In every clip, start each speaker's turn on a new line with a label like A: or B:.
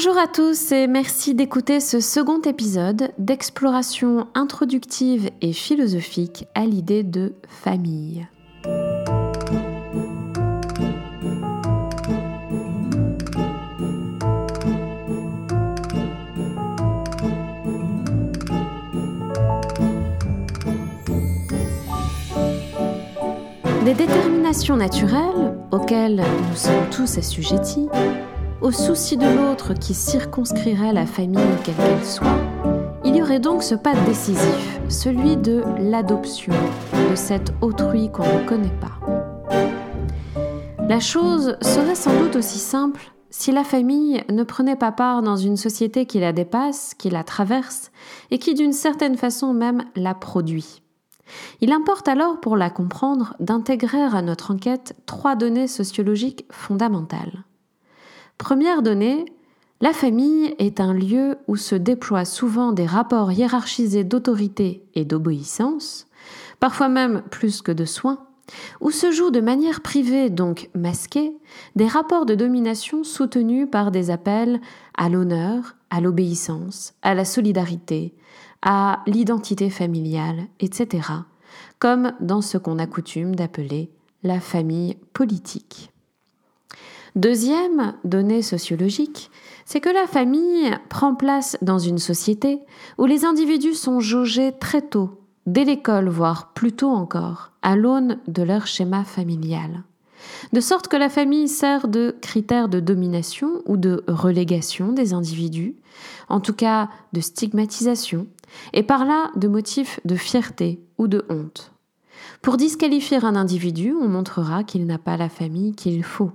A: Bonjour à tous et merci d'écouter ce second épisode d'exploration introductive et philosophique à l'idée de famille. Les déterminations naturelles, auxquelles nous sommes tous assujettis, au souci de l'autre qui circonscrirait la famille quelle qu'elle soit, il y aurait donc ce pas décisif, celui de l'adoption de cet autrui qu'on ne connaît pas. La chose serait sans doute aussi simple si la famille ne prenait pas part dans une société qui la dépasse, qui la traverse, et qui d'une certaine façon même la produit. Il importe alors, pour la comprendre, d'intégrer à notre enquête trois données sociologiques fondamentales. Première donnée, la famille est un lieu où se déploient souvent des rapports hiérarchisés d'autorité et d'obéissance, parfois même plus que de soins, où se jouent de manière privée, donc masquée, des rapports de domination soutenus par des appels à l'honneur, à l'obéissance, à la solidarité, à l'identité familiale, etc., comme dans ce qu'on a coutume d'appeler la famille politique. Deuxième donnée sociologique, c'est que la famille prend place dans une société où les individus sont jaugés très tôt, dès l'école, voire plus tôt encore, à l'aune de leur schéma familial. De sorte que la famille sert de critère de domination ou de relégation des individus, en tout cas de stigmatisation, et par là de motifs de fierté ou de honte. Pour disqualifier un individu, on montrera qu'il n'a pas la famille qu'il faut.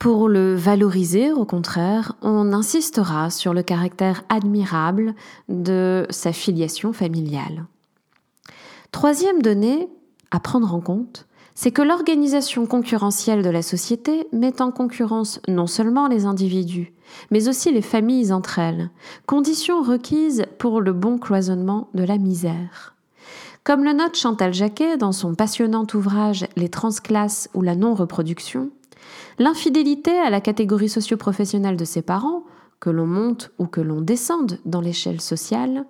A: Pour le valoriser, au contraire, on insistera sur le caractère admirable de sa filiation familiale. Troisième donnée à prendre en compte, c'est que l'organisation concurrentielle de la société met en concurrence non seulement les individus, mais aussi les familles entre elles, condition requise pour le bon cloisonnement de la misère. Comme le note Chantal Jacquet dans son passionnant ouvrage Les transclasses ou la non-reproduction, l'infidélité à la catégorie socio-professionnelle de ses parents, que l'on monte ou que l'on descende dans l'échelle sociale,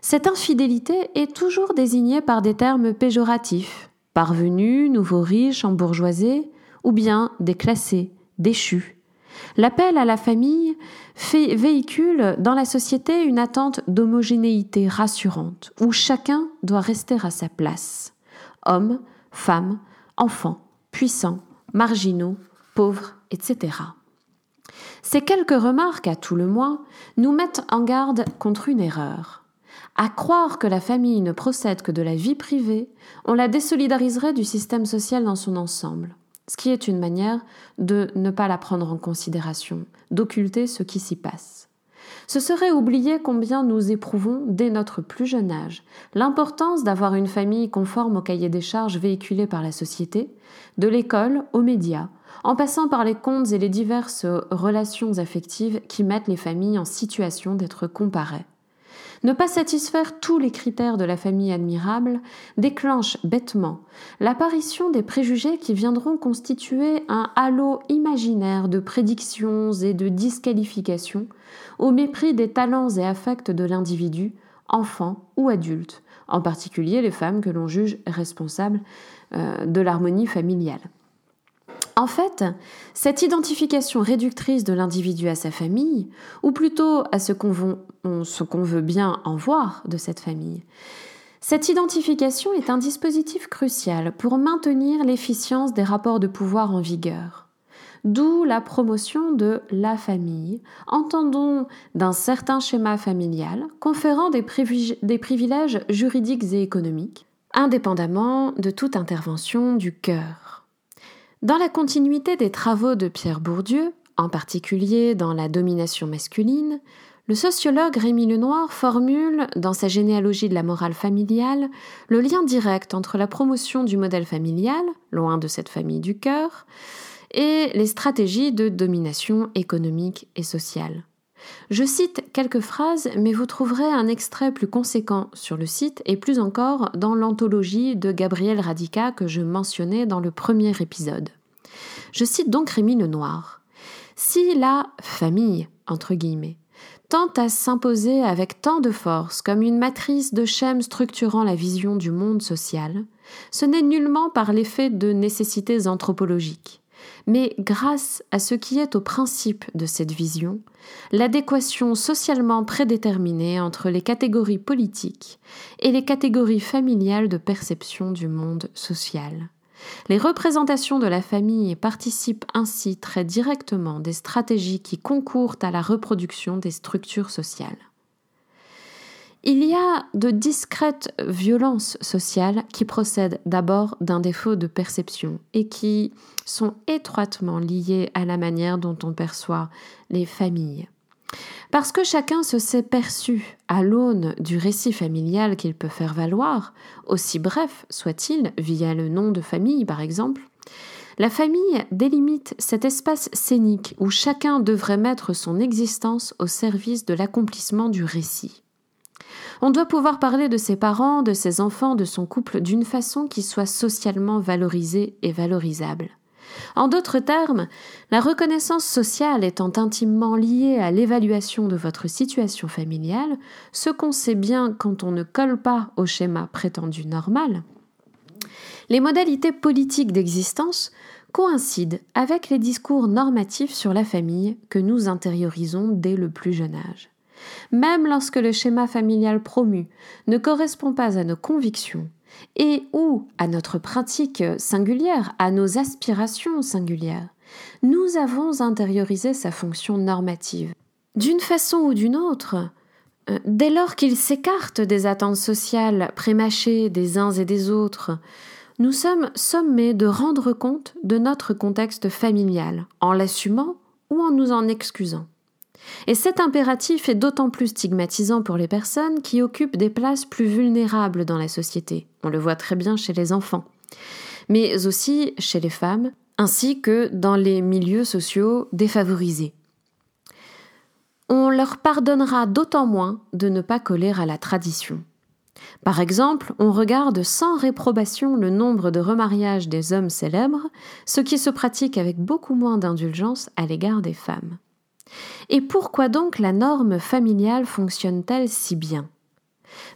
A: cette infidélité est toujours désignée par des termes péjoratifs, parvenus, nouveaux riches, embourgeoisés, ou bien déclassés, déchus. L'appel à la famille fait, véhicule dans la société une attente d'homogénéité rassurante, où chacun doit rester à sa place. Hommes, femmes, enfants, puissants, marginaux, pauvres, etc. Ces quelques remarques, à tout le moins, nous mettent en garde contre une erreur. À croire que la famille ne procède que de la vie privée, on la désolidariserait du système social dans son ensemble, ce qui est une manière de ne pas la prendre en considération, d'occulter ce qui s'y passe. Ce serait oublier combien nous éprouvons dès notre plus jeune âge l'importance d'avoir une famille conforme au cahier des charges véhiculé par la société, de l'école aux médias, en passant par les contes et les diverses relations affectives qui mettent les familles en situation d'être comparées. Ne pas satisfaire tous les critères de la famille admirable déclenche bêtement l'apparition des préjugés qui viendront constituer un halo imaginaire de prédictions et de disqualifications au mépris des talents et affects de l'individu, enfant ou adulte, en particulier les femmes que l'on juge responsables euh, de l'harmonie familiale. En fait, cette identification réductrice de l'individu à sa famille, ou plutôt à ce qu'on veut, bien en voir de cette famille, cette identification est un dispositif crucial pour maintenir l'efficience des rapports de pouvoir en vigueur. D'où la promotion de la famille, entendons d'un certain schéma familial conférant des privilèges juridiques et économiques, indépendamment de toute intervention du cœur. Dans la continuité des travaux de Pierre Bourdieu, en particulier dans la domination masculine, le sociologue Rémi Lenoir formule, dans sa généalogie de la morale familiale, le lien direct entre la promotion du modèle familial, loin de cette famille du cœur, et les stratégies de domination économique et sociale. Je cite quelques phrases, mais vous trouverez un extrait plus conséquent sur le site et plus encore dans l'anthologie de Gabriel Radica que je mentionnais dans le premier épisode. Je cite donc Rémi Lenoir. Si la famille, entre guillemets, tend à s'imposer avec tant de force comme une matrice de schèmes structurant la vision du monde social, ce n'est nullement par l'effet de nécessités anthropologiques, mais grâce à ce qui est au principe de cette vision, l'adéquation socialement prédéterminée entre les catégories politiques et les catégories familiales de perception du monde social. Les représentations de la famille participent ainsi très directement des stratégies qui concourent à la reproduction des structures sociales. Il y a de discrètes violences sociales qui procèdent d'abord d'un défaut de perception et qui sont étroitement liées à la manière dont on perçoit les familles. Parce que chacun se sait perçu à l'aune du récit familial qu'il peut faire valoir, aussi bref soit-il, via le nom de famille par exemple, la famille délimite cet espace scénique où chacun devrait mettre son existence au service de l'accomplissement du récit. On doit pouvoir parler de ses parents, de ses enfants, de son couple d'une façon qui soit socialement valorisée et valorisable. En d'autres termes, la reconnaissance sociale étant intimement liée à l'évaluation de votre situation familiale, ce qu'on sait bien quand on ne colle pas au schéma prétendu normal, les modalités politiques d'existence coïncident avec les discours normatifs sur la famille que nous intériorisons dès le plus jeune âge. Même lorsque le schéma familial promu ne correspond pas à nos convictions, et ou à notre pratique singulière, à nos aspirations singulières. Nous avons intériorisé sa fonction normative. D'une façon ou d'une autre, euh, dès lors qu'il s'écarte des attentes sociales prémâchées des uns et des autres, nous sommes sommés de rendre compte de notre contexte familial, en l'assumant ou en nous en excusant. Et cet impératif est d'autant plus stigmatisant pour les personnes qui occupent des places plus vulnérables dans la société. On le voit très bien chez les enfants, mais aussi chez les femmes, ainsi que dans les milieux sociaux défavorisés. On leur pardonnera d'autant moins de ne pas coller à la tradition. Par exemple, on regarde sans réprobation le nombre de remariages des hommes célèbres, ce qui se pratique avec beaucoup moins d'indulgence à l'égard des femmes. Et pourquoi donc la norme familiale fonctionne-t-elle si bien?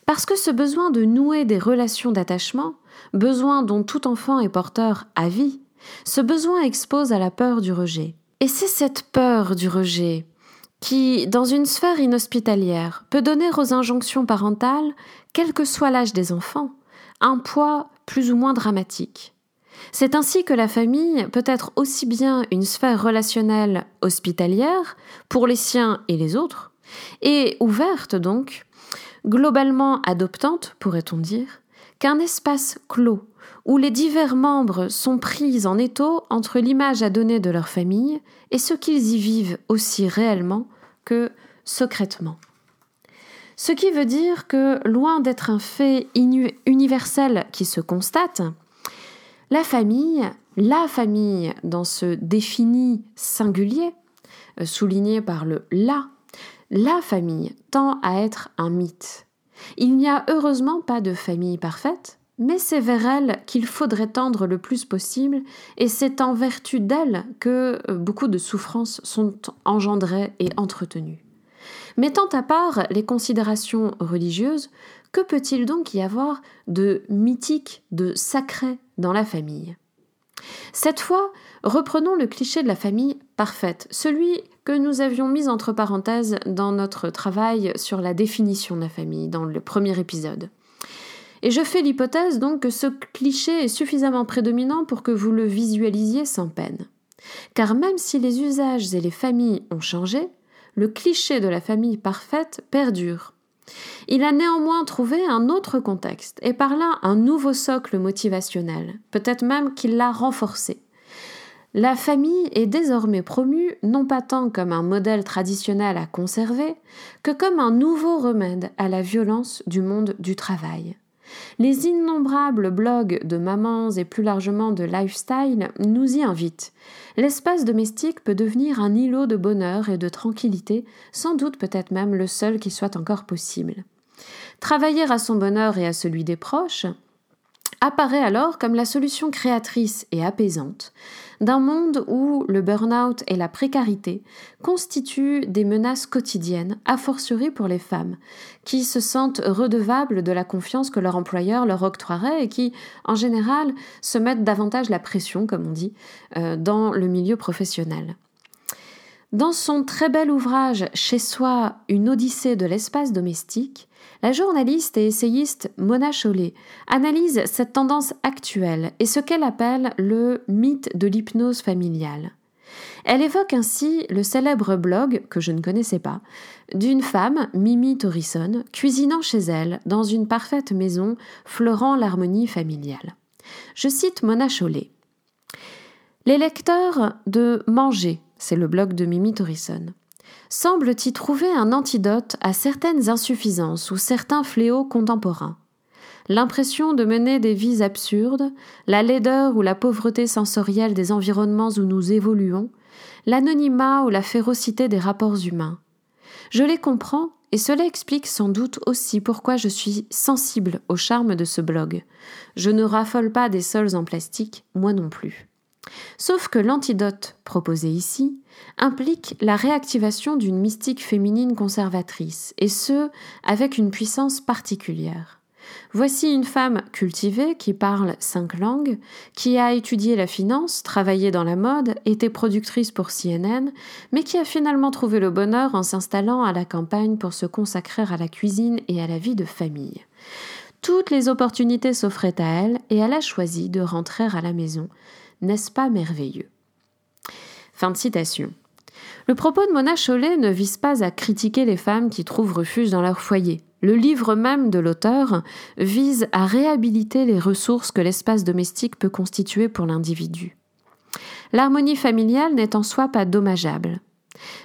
A: Parce que ce besoin de nouer des relations d'attachement, besoin dont tout enfant est porteur à vie, ce besoin expose à la peur du rejet. Et c'est cette peur du rejet qui, dans une sphère inhospitalière, peut donner aux injonctions parentales, quel que soit l'âge des enfants, un poids plus ou moins dramatique. C'est ainsi que la famille peut être aussi bien une sphère relationnelle hospitalière pour les siens et les autres, et ouverte donc, globalement adoptante, pourrait-on dire, qu'un espace clos où les divers membres sont pris en étau entre l'image à donner de leur famille et ce qu'ils y vivent aussi réellement que secrètement. Ce qui veut dire que, loin d'être un fait universel qui se constate, la famille, la famille dans ce défini singulier, euh, souligné par le la, la famille tend à être un mythe. Il n'y a heureusement pas de famille parfaite, mais c'est vers elle qu'il faudrait tendre le plus possible, et c'est en vertu d'elle que euh, beaucoup de souffrances sont engendrées et entretenues. Mettant à part les considérations religieuses, que peut-il donc y avoir de mythique, de sacré dans la famille? Cette fois, reprenons le cliché de la famille parfaite, celui que nous avions mis entre parenthèses dans notre travail sur la définition de la famille, dans le premier épisode. Et je fais l'hypothèse donc que ce cliché est suffisamment prédominant pour que vous le visualisiez sans peine. Car même si les usages et les familles ont changé, le cliché de la famille parfaite perdure. Il a néanmoins trouvé un autre contexte et par là un nouveau socle motivationnel, peut-être même qu'il l'a renforcé. La famille est désormais promue non pas tant comme un modèle traditionnel à conserver que comme un nouveau remède à la violence du monde du travail. Les innombrables blogs de mamans et plus largement de lifestyle nous y invitent. L'espace domestique peut devenir un îlot de bonheur et de tranquillité, sans doute peut-être même le seul qui soit encore possible. Travailler à son bonheur et à celui des proches, apparaît alors comme la solution créatrice et apaisante d'un monde où le burn-out et la précarité constituent des menaces quotidiennes, a fortiori pour les femmes, qui se sentent redevables de la confiance que leur employeur leur octroierait et qui, en général, se mettent davantage la pression, comme on dit, euh, dans le milieu professionnel. Dans son très bel ouvrage Chez soi, une odyssée de l'espace domestique, la journaliste et essayiste Mona Chollet analyse cette tendance actuelle et ce qu'elle appelle le mythe de l'hypnose familiale. Elle évoque ainsi le célèbre blog, que je ne connaissais pas, d'une femme, Mimi Torrison, cuisinant chez elle, dans une parfaite maison, fleurant l'harmonie familiale. Je cite Mona Chollet. Les lecteurs de Manger c'est le blog de Mimi Torrison, semble y trouver un antidote à certaines insuffisances ou certains fléaux contemporains. L'impression de mener des vies absurdes, la laideur ou la pauvreté sensorielle des environnements où nous évoluons, l'anonymat ou la férocité des rapports humains. Je les comprends et cela explique sans doute aussi pourquoi je suis sensible au charme de ce blog. Je ne raffole pas des sols en plastique, moi non plus. Sauf que l'antidote proposé ici implique la réactivation d'une mystique féminine conservatrice, et ce, avec une puissance particulière. Voici une femme cultivée qui parle cinq langues, qui a étudié la finance, travaillé dans la mode, été productrice pour CNN, mais qui a finalement trouvé le bonheur en s'installant à la campagne pour se consacrer à la cuisine et à la vie de famille. Toutes les opportunités s'offraient à elle et elle a choisi de rentrer à la maison, n'est-ce pas merveilleux? Fin de citation. Le propos de Mona Chollet ne vise pas à critiquer les femmes qui trouvent refuge dans leur foyer. Le livre même de l'auteur vise à réhabiliter les ressources que l'espace domestique peut constituer pour l'individu. L'harmonie familiale n'est en soi pas dommageable,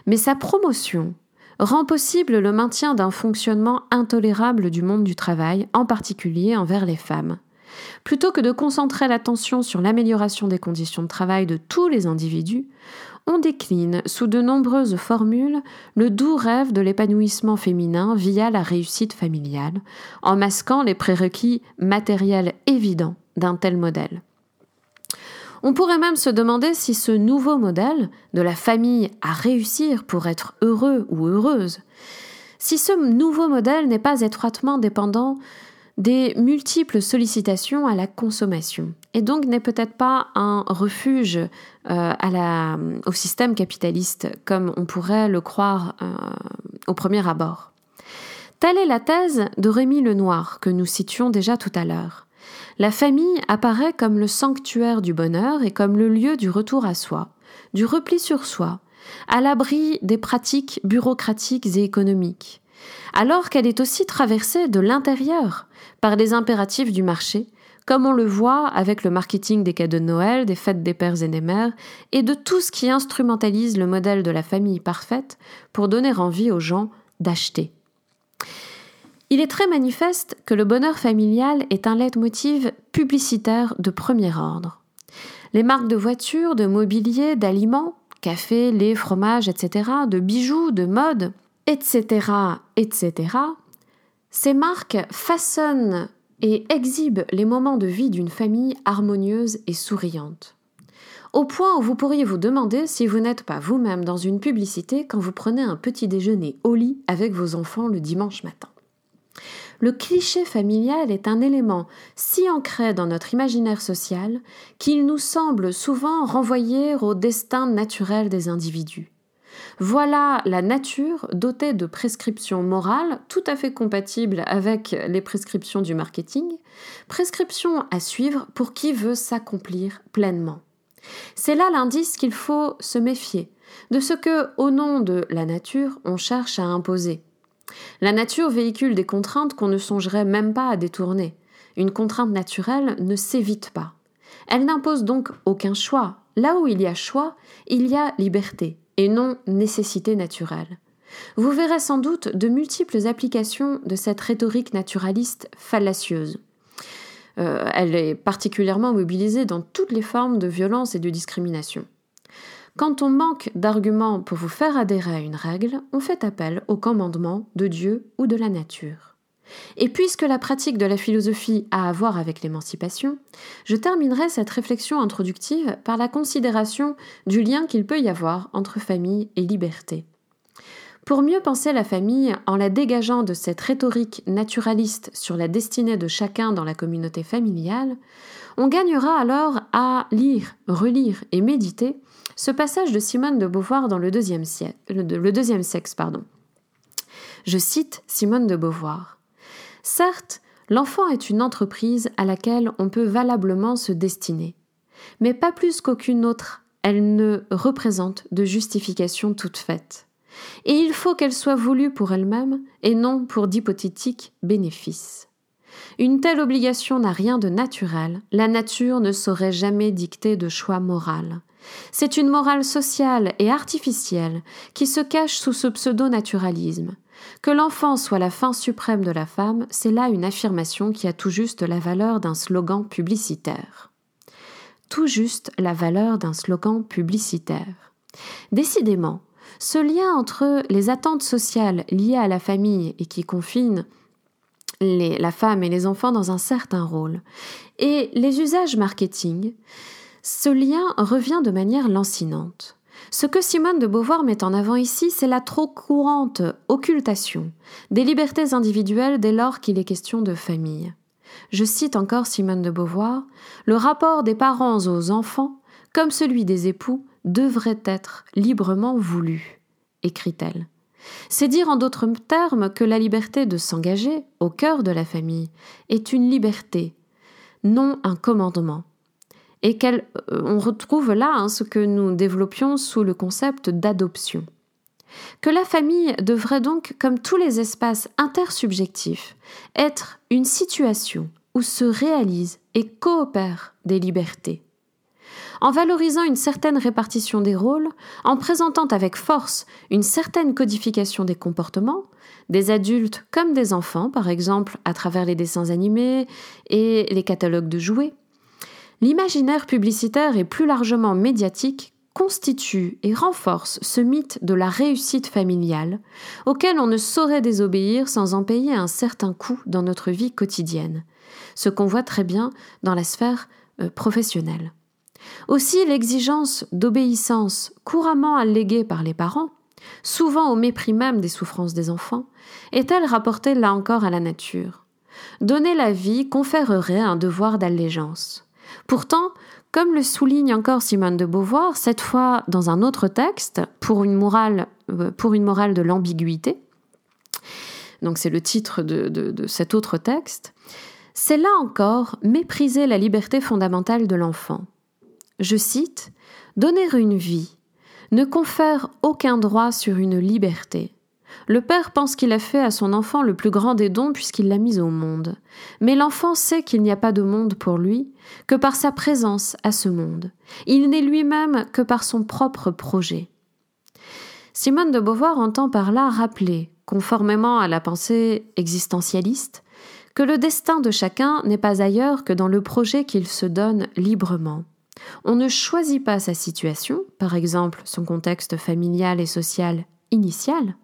A: mais sa promotion rend possible le maintien d'un fonctionnement intolérable du monde du travail, en particulier envers les femmes. Plutôt que de concentrer l'attention sur l'amélioration des conditions de travail de tous les individus, on décline sous de nombreuses formules le doux rêve de l'épanouissement féminin via la réussite familiale, en masquant les prérequis matériels évidents d'un tel modèle. On pourrait même se demander si ce nouveau modèle de la famille à réussir pour être heureux ou heureuse, si ce nouveau modèle n'est pas étroitement dépendant des multiples sollicitations à la consommation et donc n'est peut-être pas un refuge euh, au système capitaliste comme on pourrait le croire euh, au premier abord. Telle est la thèse de Rémi Lenoir que nous citions déjà tout à l'heure. La famille apparaît comme le sanctuaire du bonheur et comme le lieu du retour à soi, du repli sur soi, à l'abri des pratiques bureaucratiques et économiques, alors qu'elle est aussi traversée de l'intérieur par les impératifs du marché, comme on le voit avec le marketing des cadeaux de Noël, des fêtes des pères et des mères, et de tout ce qui instrumentalise le modèle de la famille parfaite pour donner envie aux gens d'acheter. Il est très manifeste que le bonheur familial est un leitmotiv publicitaire de premier ordre. Les marques de voitures, de mobilier, d'aliments, café, lait, fromage, etc., de bijoux, de mode, etc., etc., ces marques façonnent et exhibent les moments de vie d'une famille harmonieuse et souriante. Au point où vous pourriez vous demander si vous n'êtes pas vous-même dans une publicité quand vous prenez un petit déjeuner au lit avec vos enfants le dimanche matin. Le cliché familial est un élément si ancré dans notre imaginaire social qu'il nous semble souvent renvoyer au destin naturel des individus. Voilà la nature dotée de prescriptions morales tout à fait compatibles avec les prescriptions du marketing, prescriptions à suivre pour qui veut s'accomplir pleinement. C'est là l'indice qu'il faut se méfier de ce que, au nom de la nature, on cherche à imposer. La nature véhicule des contraintes qu'on ne songerait même pas à détourner. Une contrainte naturelle ne s'évite pas. Elle n'impose donc aucun choix. Là où il y a choix, il y a liberté et non nécessité naturelle. Vous verrez sans doute de multiples applications de cette rhétorique naturaliste fallacieuse. Euh, elle est particulièrement mobilisée dans toutes les formes de violence et de discrimination. Quand on manque d'arguments pour vous faire adhérer à une règle, on fait appel au commandement de Dieu ou de la nature. Et puisque la pratique de la philosophie a à voir avec l'émancipation, je terminerai cette réflexion introductive par la considération du lien qu'il peut y avoir entre famille et liberté. Pour mieux penser la famille en la dégageant de cette rhétorique naturaliste sur la destinée de chacun dans la communauté familiale, on gagnera alors à lire, relire et méditer ce passage de Simone de Beauvoir dans le deuxième, sexe. Pardon. Je cite Simone de Beauvoir. Certes, l'enfant est une entreprise à laquelle on peut valablement se destiner, mais pas plus qu'aucune autre, elle ne représente de justification toute faite. Et il faut qu'elle soit voulue pour elle-même et non pour d'hypothétiques bénéfices. Une telle obligation n'a rien de naturel, la nature ne saurait jamais dicter de choix moral. C'est une morale sociale et artificielle qui se cache sous ce pseudo-naturalisme. Que l'enfant soit la fin suprême de la femme, c'est là une affirmation qui a tout juste la valeur d'un slogan publicitaire. Tout juste la valeur d'un slogan publicitaire. Décidément, ce lien entre les attentes sociales liées à la famille et qui confinent la femme et les enfants dans un certain rôle, et les usages marketing, ce lien revient de manière lancinante. Ce que Simone de Beauvoir met en avant ici, c'est la trop courante occultation des libertés individuelles dès lors qu'il est question de famille. Je cite encore Simone de Beauvoir Le rapport des parents aux enfants, comme celui des époux, devrait être librement voulu, écrit-elle. C'est dire en d'autres termes que la liberté de s'engager au cœur de la famille est une liberté, non un commandement et qu'on euh, retrouve là hein, ce que nous développions sous le concept d'adoption. Que la famille devrait donc, comme tous les espaces intersubjectifs, être une situation où se réalisent et coopèrent des libertés. En valorisant une certaine répartition des rôles, en présentant avec force une certaine codification des comportements, des adultes comme des enfants, par exemple à travers les dessins animés et les catalogues de jouets, L'imaginaire publicitaire et plus largement médiatique constitue et renforce ce mythe de la réussite familiale, auquel on ne saurait désobéir sans en payer un certain coût dans notre vie quotidienne, ce qu'on voit très bien dans la sphère euh, professionnelle. Aussi l'exigence d'obéissance couramment alléguée par les parents, souvent au mépris même des souffrances des enfants, est-elle rapportée là encore à la nature? Donner la vie conférerait un devoir d'allégeance. Pourtant, comme le souligne encore Simone de Beauvoir, cette fois dans un autre texte, pour une morale, euh, pour une morale de l'ambiguïté, donc c'est le titre de, de cet autre texte, c'est là encore mépriser la liberté fondamentale de l'enfant. Je cite Donner une vie ne confère aucun droit sur une liberté. Le père pense qu'il a fait à son enfant le plus grand des dons puisqu'il l'a mis au monde. Mais l'enfant sait qu'il n'y a pas de monde pour lui que par sa présence à ce monde. Il n'est lui-même que par son propre projet. Simone de Beauvoir entend par là rappeler, conformément à la pensée existentialiste, que le destin de chacun n'est pas ailleurs que dans le projet qu'il se donne librement. On ne choisit pas sa situation, par exemple son contexte familial et social initial,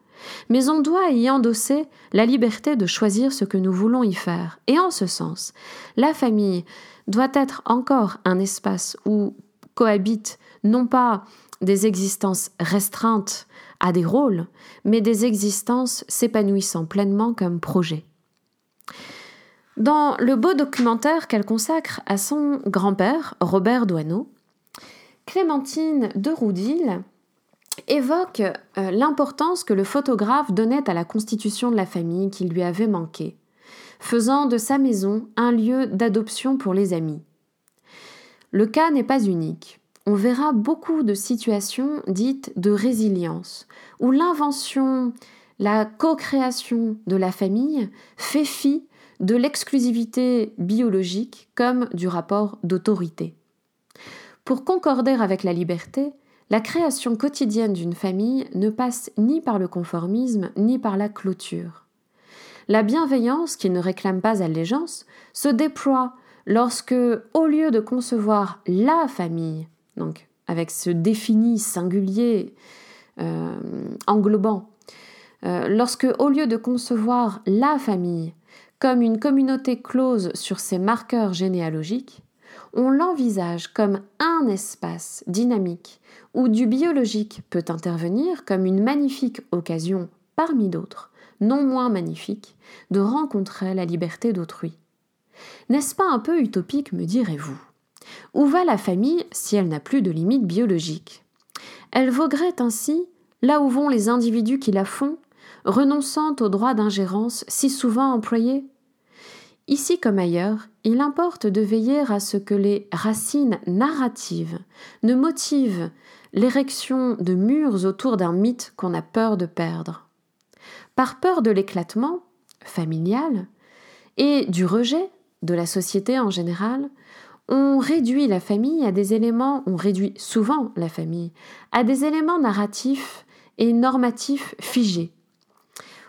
A: mais on doit y endosser la liberté de choisir ce que nous voulons y faire. Et en ce sens, la famille doit être encore un espace où cohabitent non pas des existences restreintes à des rôles, mais des existences s'épanouissant pleinement comme projet. Dans le beau documentaire qu'elle consacre à son grand-père, Robert Doisneau, Clémentine de Roudil évoque euh, l'importance que le photographe donnait à la constitution de la famille qui lui avait manqué, faisant de sa maison un lieu d'adoption pour les amis. Le cas n'est pas unique. On verra beaucoup de situations dites de résilience, où l'invention, la co-création de la famille fait fi de l'exclusivité biologique comme du rapport d'autorité. Pour concorder avec la liberté, la création quotidienne d'une famille ne passe ni par le conformisme ni par la clôture. La bienveillance, qui ne réclame pas allégeance, se déploie lorsque, au lieu de concevoir la famille, donc avec ce défini singulier euh, englobant, euh, lorsque, au lieu de concevoir la famille, comme une communauté close sur ses marqueurs généalogiques, on l'envisage comme un espace dynamique où du biologique peut intervenir comme une magnifique occasion parmi d'autres, non moins magnifique, de rencontrer la liberté d'autrui. N'est-ce pas un peu utopique, me direz-vous? Où va la famille si elle n'a plus de limites biologiques? Elle voguerait ainsi là où vont les individus qui la font, renonçant aux droits d'ingérence si souvent employés? Ici comme ailleurs, il importe de veiller à ce que les racines narratives ne motivent l'érection de murs autour d'un mythe qu'on a peur de perdre. Par peur de l'éclatement familial et du rejet de la société en général, on réduit la famille à des éléments, on réduit souvent la famille à des éléments narratifs et normatifs figés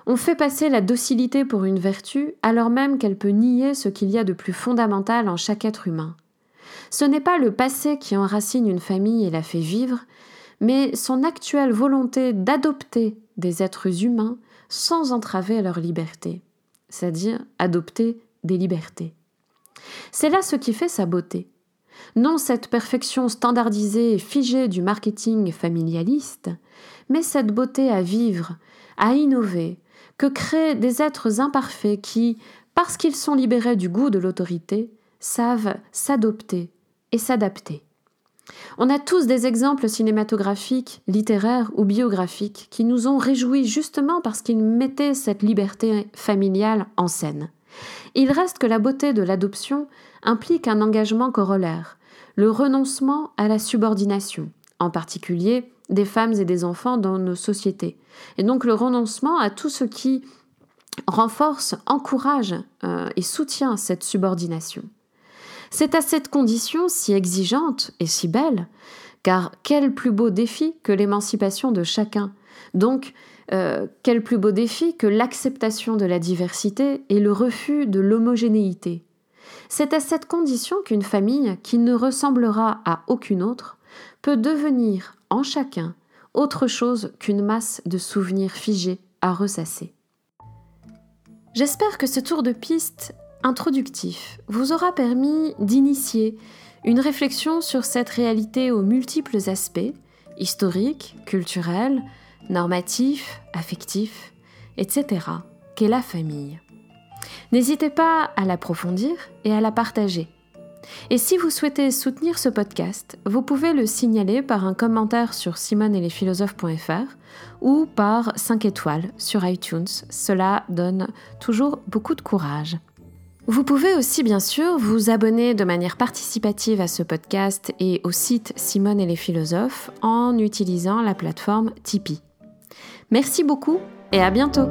A: on fait passer la docilité pour une vertu alors même qu'elle peut nier ce qu'il y a de plus fondamental en chaque être humain. Ce n'est pas le passé qui enracine une famille et la fait vivre, mais son actuelle volonté d'adopter des êtres humains sans entraver leur liberté, c'est-à-dire adopter des libertés. C'est là ce qui fait sa beauté. Non cette perfection standardisée et figée du marketing familialiste, mais cette beauté à vivre, à innover, que créent des êtres imparfaits qui, parce qu'ils sont libérés du goût de l'autorité, savent s'adopter et s'adapter. On a tous des exemples cinématographiques, littéraires ou biographiques qui nous ont réjouis justement parce qu'ils mettaient cette liberté familiale en scène. Il reste que la beauté de l'adoption implique un engagement corollaire, le renoncement à la subordination, en particulier des femmes et des enfants dans nos sociétés. Et donc le renoncement à tout ce qui renforce, encourage euh, et soutient cette subordination. C'est à cette condition si exigeante et si belle, car quel plus beau défi que l'émancipation de chacun. Donc, euh, quel plus beau défi que l'acceptation de la diversité et le refus de l'homogénéité. C'est à cette condition qu'une famille, qui ne ressemblera à aucune autre, peut devenir en chacun autre chose qu'une masse de souvenirs figés à ressasser. J'espère que ce tour de piste introductif vous aura permis d'initier une réflexion sur cette réalité aux multiples aspects, historiques, culturels, normatifs, affectifs, etc., qu'est la famille. N'hésitez pas à l'approfondir et à la partager. Et si vous souhaitez soutenir ce podcast, vous pouvez le signaler par un commentaire sur simoneetlesphilosophes.fr ou par 5 étoiles sur iTunes. Cela donne toujours beaucoup de courage. Vous pouvez aussi bien sûr vous abonner de manière participative à ce podcast et au site Simone et les philosophes en utilisant la plateforme Tipeee. Merci beaucoup et à bientôt